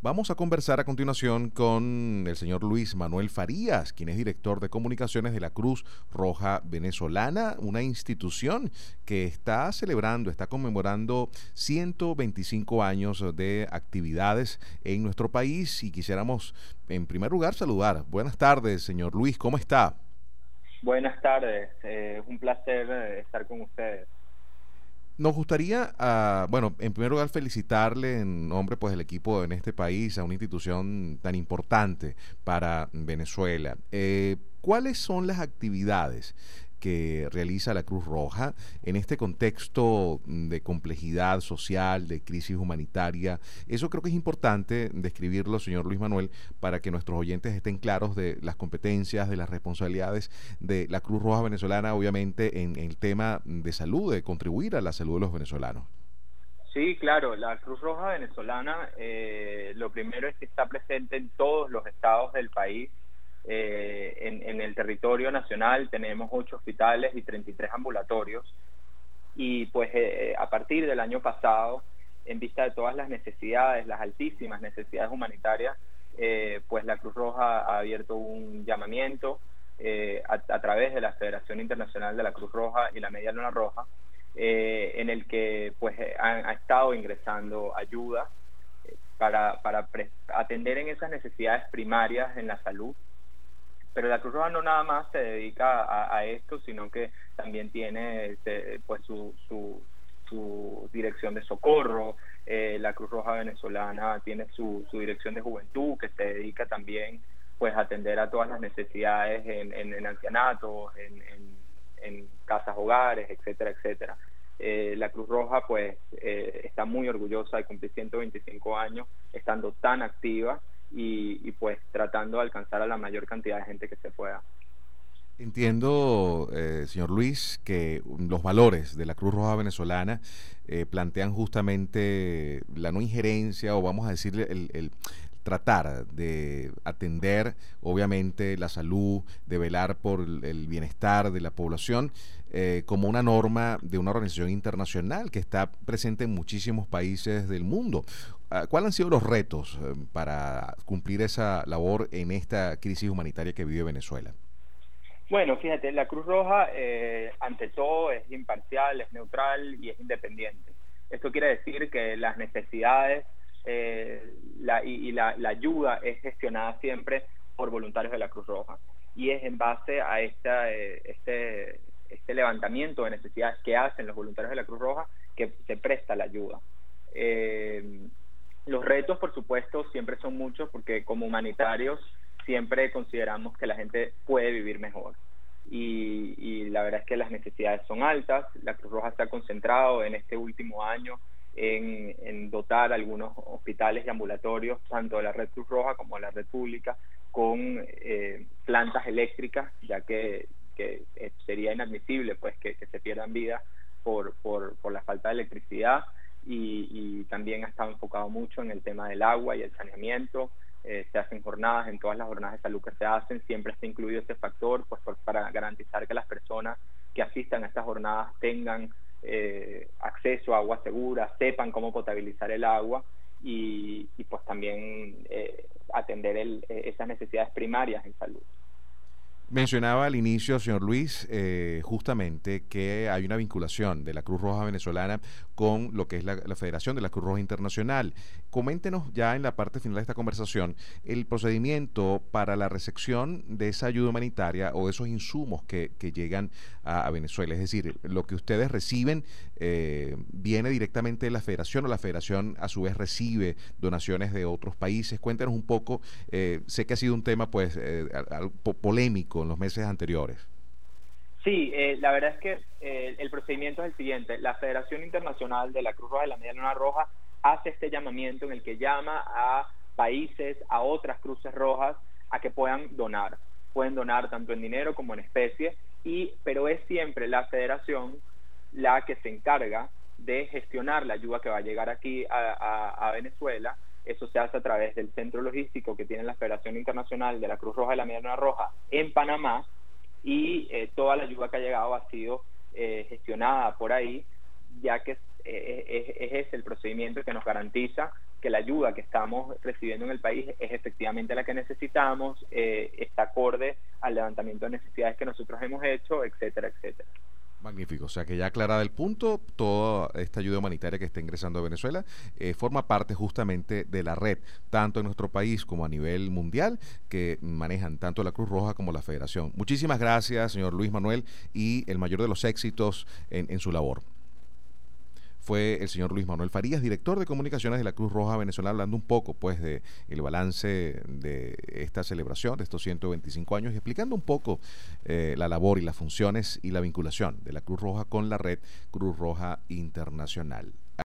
Vamos a conversar a continuación con el señor Luis Manuel Farías, quien es director de comunicaciones de la Cruz Roja Venezolana, una institución que está celebrando, está conmemorando 125 años de actividades en nuestro país y quisiéramos en primer lugar saludar. Buenas tardes, señor Luis, ¿cómo está? Buenas tardes, es un placer eh, estar con ustedes. Nos gustaría, ah, bueno, en primer lugar felicitarle en nombre pues del equipo en este país a una institución tan importante para Venezuela. Eh, ¿Cuáles son las actividades que realiza la Cruz Roja en este contexto de complejidad social, de crisis humanitaria. Eso creo que es importante describirlo, señor Luis Manuel, para que nuestros oyentes estén claros de las competencias, de las responsabilidades de la Cruz Roja venezolana, obviamente en, el tema de salud, de contribuir a la salud de los venezolanos. Sí, claro, la Cruz Roja venezolana eh, lo primero es que está presente en todos los estados del país eh, en, el territorio nacional tenemos ocho hospitales y 33 ambulatorios. Y pues eh, a partir del año pasado, en vista de todas las necesidades, las altísimas necesidades humanitarias, eh, pues la Cruz Roja ha abierto un llamamiento a, través de la Federación Internacional de la Cruz Roja y la Media Luna Roja, en el que pues ha, estado ingresando ayuda para, para atender en esas necesidades primarias en la salud pero la Cruz Roja no nada más se dedica a, esto, sino que también tiene este, pues su, su, dirección de socorro, eh, la Cruz Roja venezolana tiene su, su dirección de juventud que se dedica también pues a atender a todas las necesidades en, en, ancianatos, en, en, casas hogares, etcétera, etcétera. Eh, la Cruz Roja pues eh, está muy orgullosa de cumplir 125 años estando tan activa y, pues tratando de alcanzar a la mayor cantidad de gente que se pueda. Entiendo, eh, señor Luis, que los valores de la Cruz Roja venezolana eh, plantean justamente la no injerencia o vamos a decir el, tratar de atender obviamente la salud, de velar por el bienestar de la población eh, como una norma de una organización internacional que está presente en muchísimos países del mundo. Ah, ¿Cuáles han sido los retos eh, para cumplir esa labor en esta crisis humanitaria que vive Venezuela? Bueno, fíjate, la Cruz Roja eh, ante todo es imparcial, es neutral y es independiente. Esto quiere decir que las necesidades eh, y, la, ayuda es gestionada siempre por voluntarios de la Cruz Roja y es en base a esta, eh, este, este levantamiento de necesidades que hacen los voluntarios de la Cruz Roja que se presta la ayuda. Eh, los retos, por supuesto, siempre son muchos porque como humanitarios siempre consideramos que la gente puede vivir mejor. Y, y, la verdad es que las necesidades son altas. La Cruz Roja se ha concentrado en este último año en, dotar algunos hospitales y ambulatorios, tanto de la Red Cruz Roja como de la Red Pública, con eh, plantas eléctricas, ya que, eh, sería inadmisible pues que, se pierdan vidas por, por la falta de electricidad. Y, y, también ha estado enfocado mucho en el tema del agua y el saneamiento. Eh, se hacen jornadas, en todas las jornadas de salud que se hacen, siempre está incluido ese factor pues para garantizar que las personas que asistan a estas jornadas tengan eh, acceso a agua segura, sepan cómo potabilizar el agua y, pues también eh, atender el, eh, esas necesidades primarias en salud. Mencionaba al inicio, señor Luis, eh, justamente que hay una vinculación de la Cruz Roja venezolana con lo que es la, Federación de la Cruz Roja Internacional. Coméntenos ya en la parte final de esta conversación el procedimiento para la recepción de esa ayuda humanitaria o esos insumos que, llegan a, Venezuela. Es decir, lo que ustedes reciben eh, viene directamente de la Federación o la Federación a su vez recibe donaciones de otros países. Cuéntenos un poco, eh, sé que ha sido un tema pues polémico en los meses anteriores? Sí, eh, la verdad es que eh, el procedimiento es el siguiente. La Federación Internacional de la Cruz Roja y la Media Luna Roja hace este llamamiento en el que llama a países, a otras cruces rojas, a que puedan donar. Pueden donar tanto en dinero como en especie, y, pero es siempre la federación la que se encarga de gestionar la ayuda que va a llegar aquí a Venezuela eso se hace a través del centro logístico que tiene la Federación Internacional de la Cruz Roja y la Mediana Roja en Panamá y eh, toda la ayuda que ha llegado ha sido eh, gestionada por ahí, ya que es, es, el procedimiento que nos garantiza que la ayuda que estamos recibiendo en el país es efectivamente la que necesitamos, eh, está acorde al levantamiento de necesidades que nosotros hemos hecho, etcétera, etcétera. Magnífico, o sea que ya aclarada el punto, toda esta ayuda humanitaria que está ingresando a Venezuela eh, forma parte justamente de la red, tanto en nuestro país como a nivel mundial, que manejan tanto la Cruz Roja como la Federación. Muchísimas gracias, señor Luis Manuel, y el mayor de los éxitos en su labor fue el señor Luis Manuel Farías, director de comunicaciones de la Cruz Roja Venezolana, hablando un poco pues de el balance de esta celebración de estos 125 años y explicando un poco eh, la labor y las funciones y la vinculación de la Cruz Roja con la red Cruz Roja Internacional.